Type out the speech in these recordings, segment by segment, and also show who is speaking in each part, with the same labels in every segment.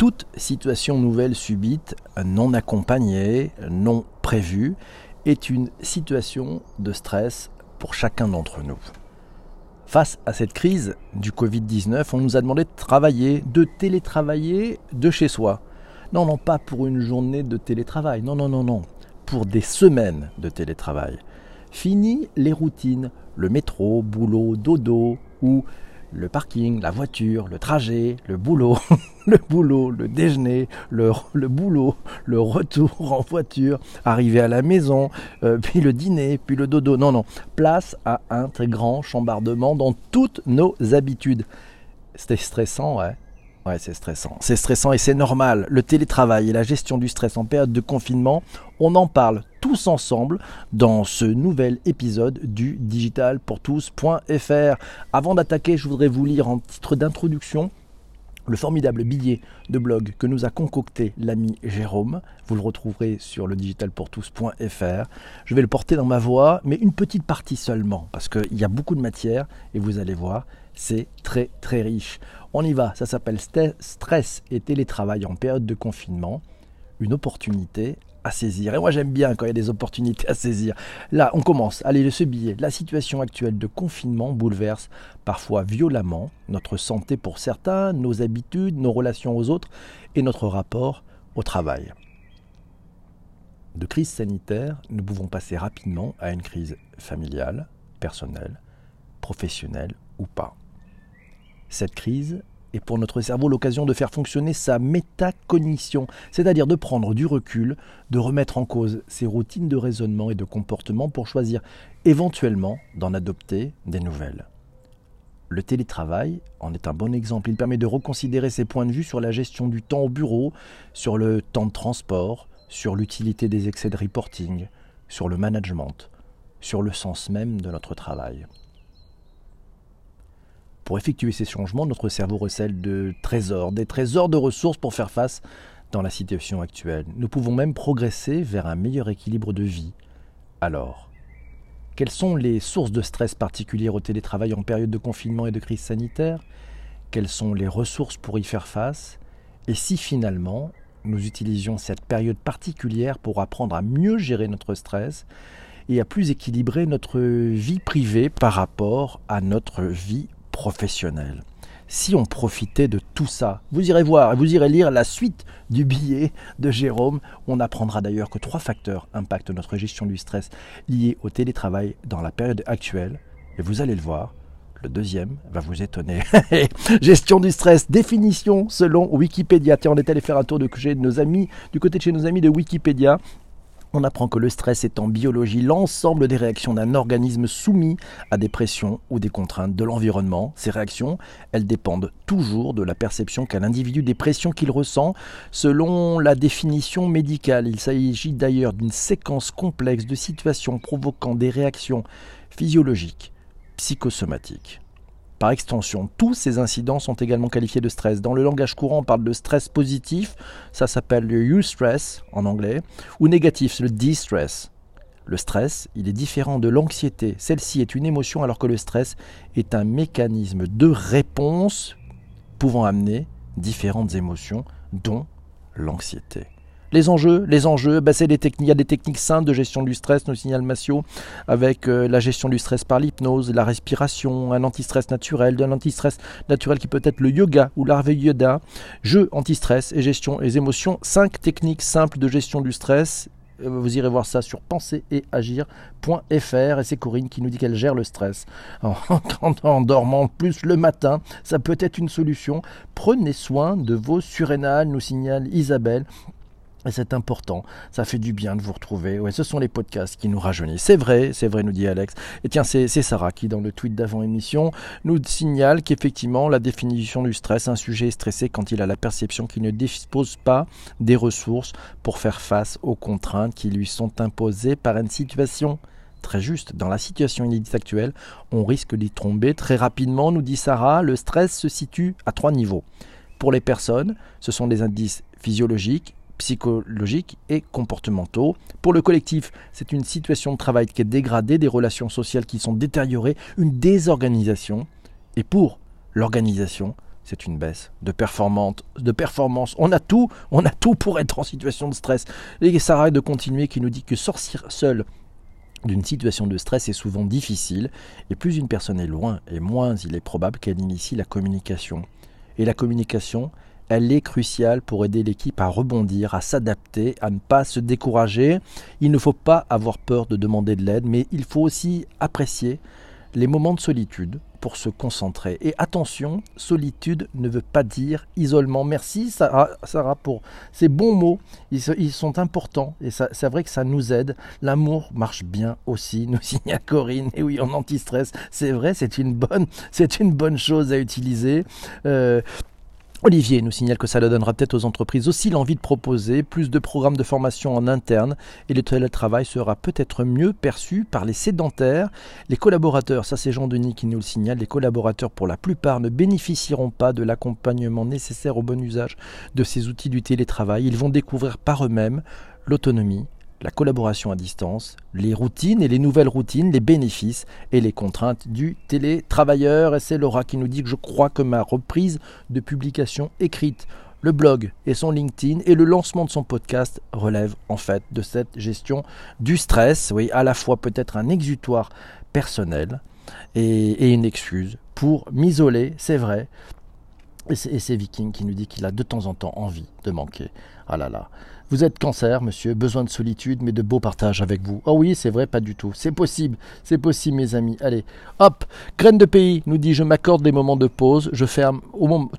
Speaker 1: Toute situation nouvelle subite, non accompagnée, non prévue, est une situation de stress pour chacun d'entre nous. Face à cette crise du Covid-19, on nous a demandé de travailler, de télétravailler de chez soi. Non, non, pas pour une journée de télétravail, non, non, non, non, pour des semaines de télétravail. Fini les routines, le métro, boulot, dodo ou le parking, la voiture, le trajet, le boulot, le boulot, le déjeuner, le, le, boulot, le retour en voiture, arriver à la maison, euh, puis le dîner, puis le dodo. Non, non, place à un très grand chambardement dans toutes nos habitudes. C'était stressant, ouais. Ouais, c'est stressant. C'est stressant et c'est normal. Le télétravail et la gestion du stress en période de confinement, on en parle tous ensemble dans ce nouvel épisode du digitalpourtous.fr. Avant d'attaquer, je voudrais vous lire en titre d'introduction le formidable billet de blog que nous a concocté l'ami Jérôme. Vous le retrouverez sur le digitalpourtous.fr. Je vais le porter dans ma voix, mais une petite partie seulement, parce qu'il y a beaucoup de matière et vous allez voir, c'est très très riche. On y va, ça s'appelle Stress et télétravail en période de confinement, une opportunité à saisir. Et moi j'aime bien quand il y a des opportunités à saisir. Là, on commence. Allez, ce billet. La situation actuelle de confinement bouleverse parfois violemment notre santé pour certains, nos habitudes, nos relations aux autres et notre rapport au travail. De crise sanitaire, nous pouvons passer rapidement à une crise familiale, personnelle, professionnelle ou pas. Cette crise est pour notre cerveau l'occasion de faire fonctionner sa métacognition, c'est-à-dire de prendre du recul, de remettre en cause ses routines de raisonnement et de comportement pour choisir éventuellement d'en adopter des nouvelles. Le télétravail en est un bon exemple. Il permet de reconsidérer ses points de vue sur la gestion du temps au bureau, sur le temps de transport, sur l'utilité des excès de reporting, sur le management, sur le sens même de notre travail. Pour effectuer ces changements, notre cerveau recèle de trésors, des trésors de ressources pour faire face dans la situation actuelle. Nous pouvons même progresser vers un meilleur équilibre de vie. Alors, quelles sont les sources de stress particulières au télétravail en période de confinement et de crise sanitaire? Quelles sont les ressources pour y faire face? Et si finalement nous utilisions cette période particulière pour apprendre à mieux gérer notre stress et à plus équilibrer notre vie privée par rapport à notre vie professionnel. Si on profitait de tout ça, vous irez voir, vous irez lire la suite du billet de Jérôme. On apprendra d'ailleurs que trois facteurs impactent notre gestion du stress lié au télétravail dans la période actuelle. Et vous allez le voir, le deuxième va vous étonner. Gestion du stress, définition selon Wikipédia. Tiens, on est allé faire un tour de chez nos amis, du côté de chez nos amis de Wikipédia. On apprend que le stress est en biologie l'ensemble des réactions d'un organisme soumis à des pressions ou des contraintes de l'environnement. Ces réactions, elles dépendent toujours de la perception qu'a l'individu des pressions qu'il ressent selon la définition médicale. Il s'agit d'ailleurs d'une séquence complexe de situations provoquant des réactions physiologiques, psychosomatiques. Par extension, tous ces incidents sont également qualifiés de stress. Dans le langage courant, on parle de stress positif, ça s'appelle le eustress en anglais, ou négatif, c'est le distress. Le stress, il est différent de l'anxiété. Celle-ci est une émotion alors que le stress est un mécanisme de réponse pouvant amener différentes émotions, dont l'anxiété. Les enjeux, les enjeux, bah, c'est des techniques, il y a des techniques simples de gestion du stress, nos signal Massio, avec euh, la gestion du stress par l'hypnose, la respiration, un antistress naturel, de l'antistress naturel qui peut être le yoga ou yoga, jeu antistress et gestion des émotions. Cinq techniques simples de gestion du stress euh, vous irez voir ça sur penser et agir.fr et c'est Corinne qui nous dit qu'elle gère le stress en, en, dormant plus le matin. Ça peut être une solution. Prenez soin de vos surrénales, nous signale Isabelle. Et c'est important, ça fait du bien de vous retrouver. Ce sont les podcasts qui nous rajeunissent. C'est vrai, c'est vrai, nous dit Alex. Et tiens, c'est Sarah qui, dans le tweet d'avant-émission, nous signale qu'effectivement, la définition du stress, un sujet est stressé quand il a la perception qu'il ne dispose pas des ressources pour faire face aux contraintes qui lui sont imposées par une situation. Très juste, dans la situation inédite actuelle, on risque d'y tomber très rapidement, nous dit Sarah. Le stress se situe à trois niveaux. Pour les personnes, ce sont des indices physiologiques, psychologiques et comportementaux. Pour le collectif, c'est une situation de travail qui est dégradée, des relations sociales qui sont détériorées, une désorganisation. Et pour l'organisation, c'est une baisse de performance. On a tout, on a tout pour être en situation de stress. Et Sarah de continuer qui nous dit que sortir seul d'une situation de stress est souvent difficile, et plus une personne est loin, et moins il est probable qu'elle initie la communication. Et la communication, elle est cruciale pour aider l'équipe à rebondir, à s'adapter, à ne pas se décourager. Il ne faut pas avoir peur de demander de l'aide, mais il faut aussi apprécier les moments de solitude pour se concentrer. Et attention, solitude ne veut pas dire isolement. Merci Sarah, pour ces bons mots. Ils, sont importants et c'est vrai que ça nous aide. L'amour marche bien aussi, nous signale Corinne. Et oui, en anti-stress, c'est vrai, c'est une bonne, une bonne chose à utiliser. Euh, Olivier nous signale que ça donnera peut-être aux entreprises aussi l'envie de proposer plus de programmes de formation en interne et le télétravail sera peut-être mieux perçu par les sédentaires. Les collaborateurs, ça c'est Jean-Denis qui nous le signale, les collaborateurs pour la plupart ne bénéficieront pas de l'accompagnement nécessaire au bon usage de ces outils du télétravail. Ils vont découvrir par eux-mêmes l'autonomie, la collaboration à distance, les routines et les nouvelles routines, les bénéfices et les contraintes du télétravailleur. Et c'est Laura qui nous dit que je crois que ma reprise de publication écrite, le blog et son LinkedIn et le lancement de son podcast relèvent en fait de cette gestion du stress. Oui, à la fois peut-être un exutoire personnel et, une excuse pour m'isoler, c'est vrai. Et c'est Viking qui nous dit qu'il a de temps en temps envie de manquer. Ah là là. Vous êtes cancer, monsieur, besoin de solitude, mais de beaux partages avec vous. Oh oui, c'est vrai, pas du tout. C'est possible, c'est possible, mes amis. Allez, hop, graine de pays nous dit je m'accorde des moments de pause, je ferme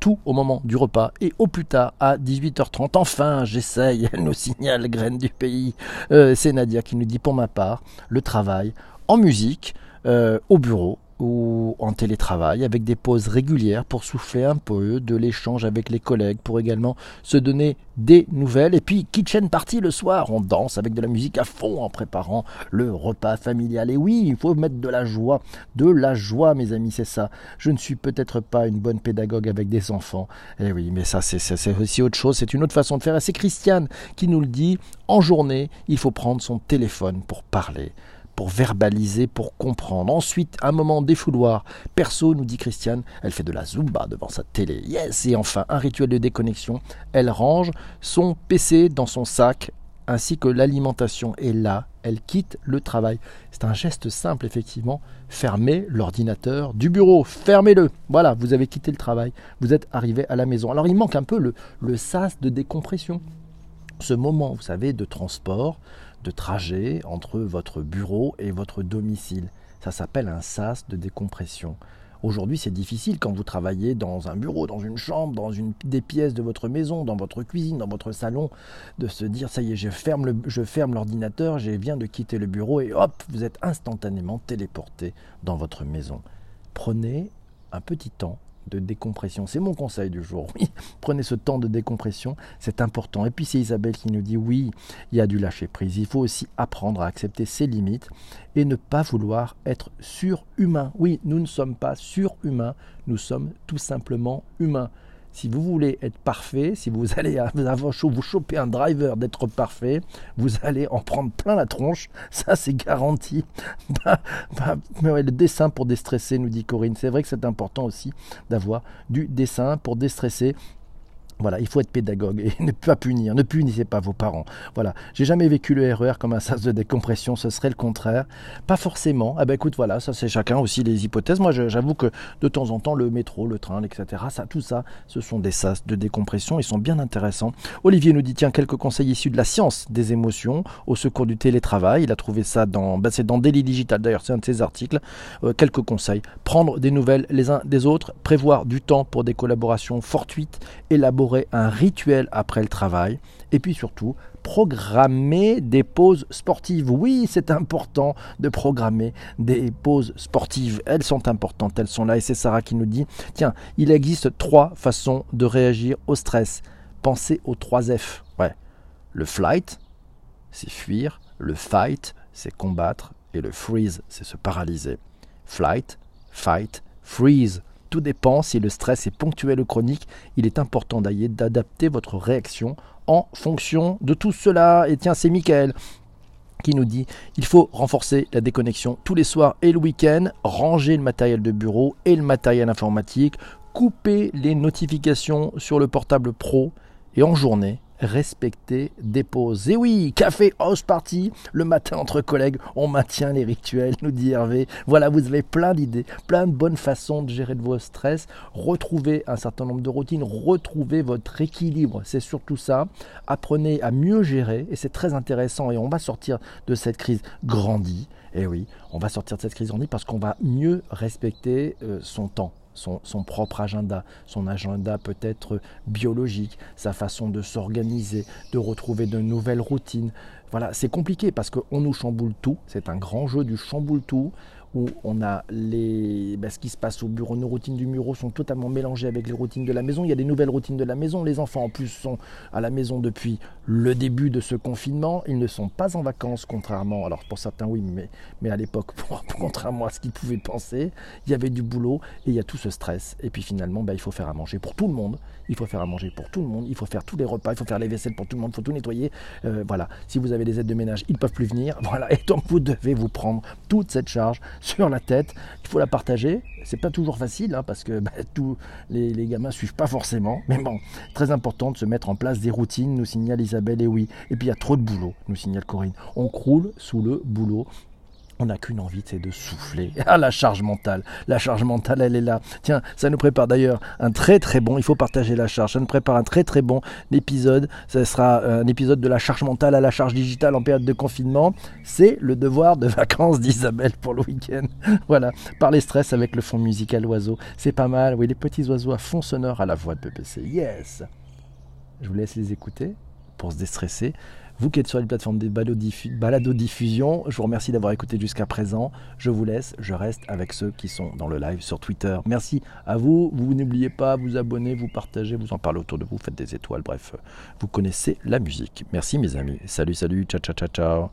Speaker 1: tout au moment du repas et au plus tard à 18h30. Enfin, j'essaye, elle nous signale graine du pays. Euh, c'est Nadia qui nous dit pour ma part, le travail en musique, euh, au bureau, ou en télétravail avec des pauses régulières pour souffler un peu, de l'échange avec les collègues pour également se donner des nouvelles. Et puis kitchen party le soir, on danse avec de la musique à fond en préparant le repas familial. Et oui, il faut mettre de la joie, de la joie mes amis, c'est ça. Je ne suis peut-être pas une bonne pédagogue avec des enfants. Et eh oui, mais ça c'est aussi autre chose, c'est une autre façon de faire. Et c'est Christiane qui nous le dit, en journée, il faut prendre son téléphone pour parler verbaliser, pour comprendre. Ensuite, un moment défouloir. Perso, nous dit Christiane, elle fait de la zumba devant sa télé. Yes Et enfin, un rituel de déconnexion. Elle range son PC dans son sac ainsi que l'alimentation. Et là, elle quitte le travail. C'est un geste simple, effectivement. Fermez l'ordinateur du bureau. Fermez-le. Voilà, vous avez quitté le travail. Vous êtes arrivé à la maison. Alors, il manque un peu le sas de décompression. Ce moment, vous savez, de transport, de trajet entre votre bureau et votre domicile. Ça s'appelle un sas de décompression. Aujourd'hui, c'est difficile quand vous travaillez dans un bureau, dans une chambre, dans une des pièces de votre maison, dans votre cuisine, dans votre salon, de se dire ça y est, je ferme je ferme l'ordinateur, je viens de quitter le bureau et hop, vous êtes instantanément téléporté dans votre maison. Prenez un petit temps de décompression. C'est mon conseil du jour. Oui, prenez ce temps de décompression, c'est important. Et puis c'est Isabelle qui nous dit oui, il y a du lâcher prise. Il faut aussi apprendre à accepter ses limites et ne pas vouloir être surhumain. Oui, nous ne sommes pas surhumains, nous sommes tout simplement humains. Si vous voulez être parfait, si vous allez vous choper un driver d'être parfait, vous allez en prendre plein la tronche. Ça, c'est garanti. Bah, bah, le dessin pour déstresser, nous dit Corinne. C'est vrai que c'est important aussi d'avoir du dessin pour déstresser. Voilà, il faut être pédagogue et ne pas punir. Ne punissez pas vos parents. Voilà, j'ai jamais vécu le RER e comme un sas de décompression. Ce serait le contraire. Pas forcément. Ah ben écoute, voilà, ça c'est chacun aussi les hypothèses. Moi, j'avoue que de temps en temps, le métro, le train, etc. Ça, tout ça, ce sont des sas de décompression. Ils sont bien intéressants. Olivier nous dit tiens quelques conseils issus de la science des émotions au secours du télétravail. Il a trouvé ça dans, ben, c'est dans Daily Digital. D'ailleurs, c'est un de ses articles. Euh, quelques conseils prendre des nouvelles les uns des autres, prévoir du temps pour des collaborations fortuites, élaborer un rituel après le travail et puis surtout programmer des pauses sportives. Oui, c'est important de programmer des pauses sportives. Elles sont importantes, elles sont là et c'est Sarah qui nous dit, tiens, il existe trois façons de réagir au stress. Pensez aux trois F. Ouais. Le flight, c'est fuir, le fight, c'est combattre et le freeze, c'est se paralyser. Flight, fight, freeze. Tout dépend si le stress est ponctuel ou chronique. Il est important d'adapter votre réaction en fonction de tout cela. Et tiens, c'est Michael qui nous dit il faut renforcer la déconnexion tous les soirs et le week-end, ranger le matériel de bureau et le matériel informatique, coupez les notifications sur le portable pro et en journée, respecter des pauses. Et oui, café house party, le matin entre collègues, on maintient les rituels, nous dit Hervé. Voilà, vous avez plein d'idées, plein de bonnes façons de gérer de vos stress, retrouver un certain nombre de routines, retrouver votre équilibre, c'est surtout ça. Apprenez à mieux gérer et c'est très intéressant et on va sortir de cette crise grandie. Et oui, on va sortir de cette crise grandie parce qu'on va mieux respecter euh, son temps son, propre agenda, son agenda peut-être biologique, sa façon de s'organiser, de retrouver de nouvelles routines. Voilà, c'est compliqué parce qu'on nous chamboule tout, c'est un grand jeu du chamboule tout où on a les, ben, ce qui se passe au bureau, nos routines du bureau sont totalement mélangées avec les routines de la maison. Il y a des nouvelles routines de la maison. Les enfants en plus sont à la maison depuis le début de ce confinement. Ils ne sont pas en vacances, contrairement, alors pour certains oui, mais, à l'époque, contrairement à ce qu'ils pouvaient penser, il y avait du boulot et il y a tout ce stress. Et puis finalement, ben, il faut faire à manger pour tout le monde. Il faut faire à manger pour tout le monde. Il faut faire tous les repas. Il faut faire les vaisselles pour tout le monde. Il faut tout nettoyer. Euh, voilà. Si vous avez des aides de ménage, ils ne peuvent plus venir. Voilà. Et donc vous devez vous prendre toute cette charge sur la tête. Il faut la partager. C'est pas toujours facile hein, parce que bah, tous les, les, gamins suivent pas forcément. Mais bon, très important de se mettre en place des routines, nous signale Isabelle et oui. Et puis il y a trop de boulot, nous signale Corinne. On croule sous le boulot on n'a qu'une envie, c'est de souffler. Ah, la charge mentale. La charge mentale, elle est là. Tiens, ça nous prépare d'ailleurs un très très bon, il faut partager la charge, ça nous prépare un très très bon épisode. Ce sera un épisode de la charge mentale à la charge digitale en période de confinement. C'est le devoir de vacances d'Isabelle pour le week-end. voilà, par les stress avec le fond musical oiseau. C'est pas mal, oui, les petits oiseaux à fond sonore à la voix de PPC. Yes Je vous laisse les écouter pour se déstresser. Vous qui êtes sur les plateformes des balado-diffusion, je vous remercie d'avoir écouté jusqu'à présent. Je vous laisse, je reste avec ceux qui sont dans le live sur Twitter. Merci à vous. Vous n'oubliez pas, vous abonner, vous partagez, vous en parlez autour de vous, faites des étoiles. Bref, vous connaissez la musique. Merci mes amis. Salut, salut, ciao, ciao, ciao, ciao.